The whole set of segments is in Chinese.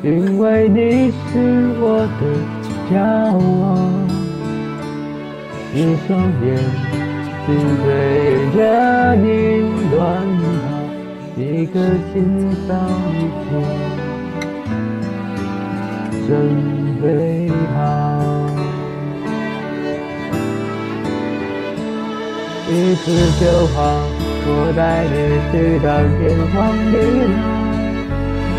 因为你是我的骄傲，一双眼睛对着你乱跑，一颗心早已经准备好，一次就好，我带你去到天荒地老。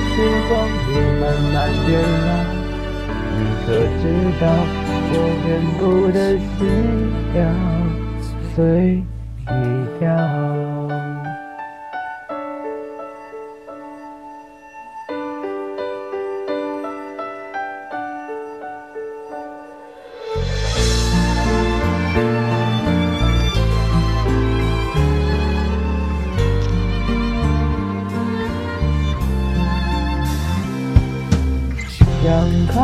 时光里慢慢变老，你可知道我全部的心跳随你跳。想看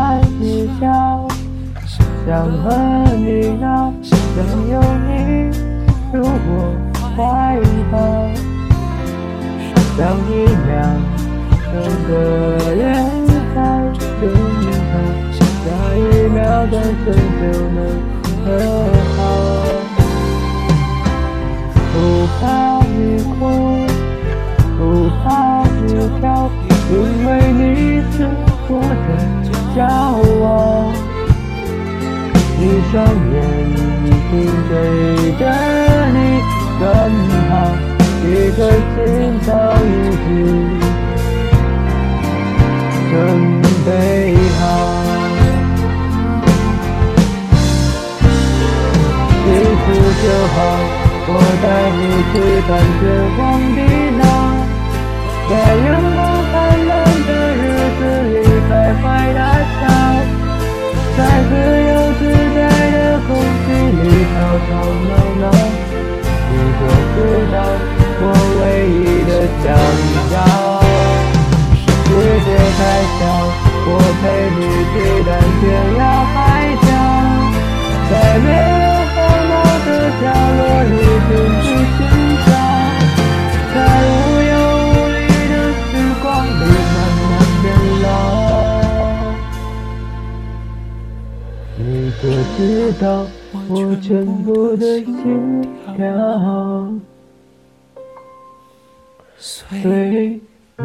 你笑，想和你闹，想拥你入我怀抱。上一秒整个人在争吵，下一秒转身就能和好。不怕你哭，不怕骄傲，一双眼睛追着你奔跑，一颗心早已经准备好。一次就好，我带你去看天荒地老，在阳吵吵闹闹。你可知道我唯一的想要？世界太小，我陪你去到天涯海角，在没有烦恼的角落里停止寻找，在无忧无虑的时光里慢慢变老。你可知道我全部的心跳随你跳？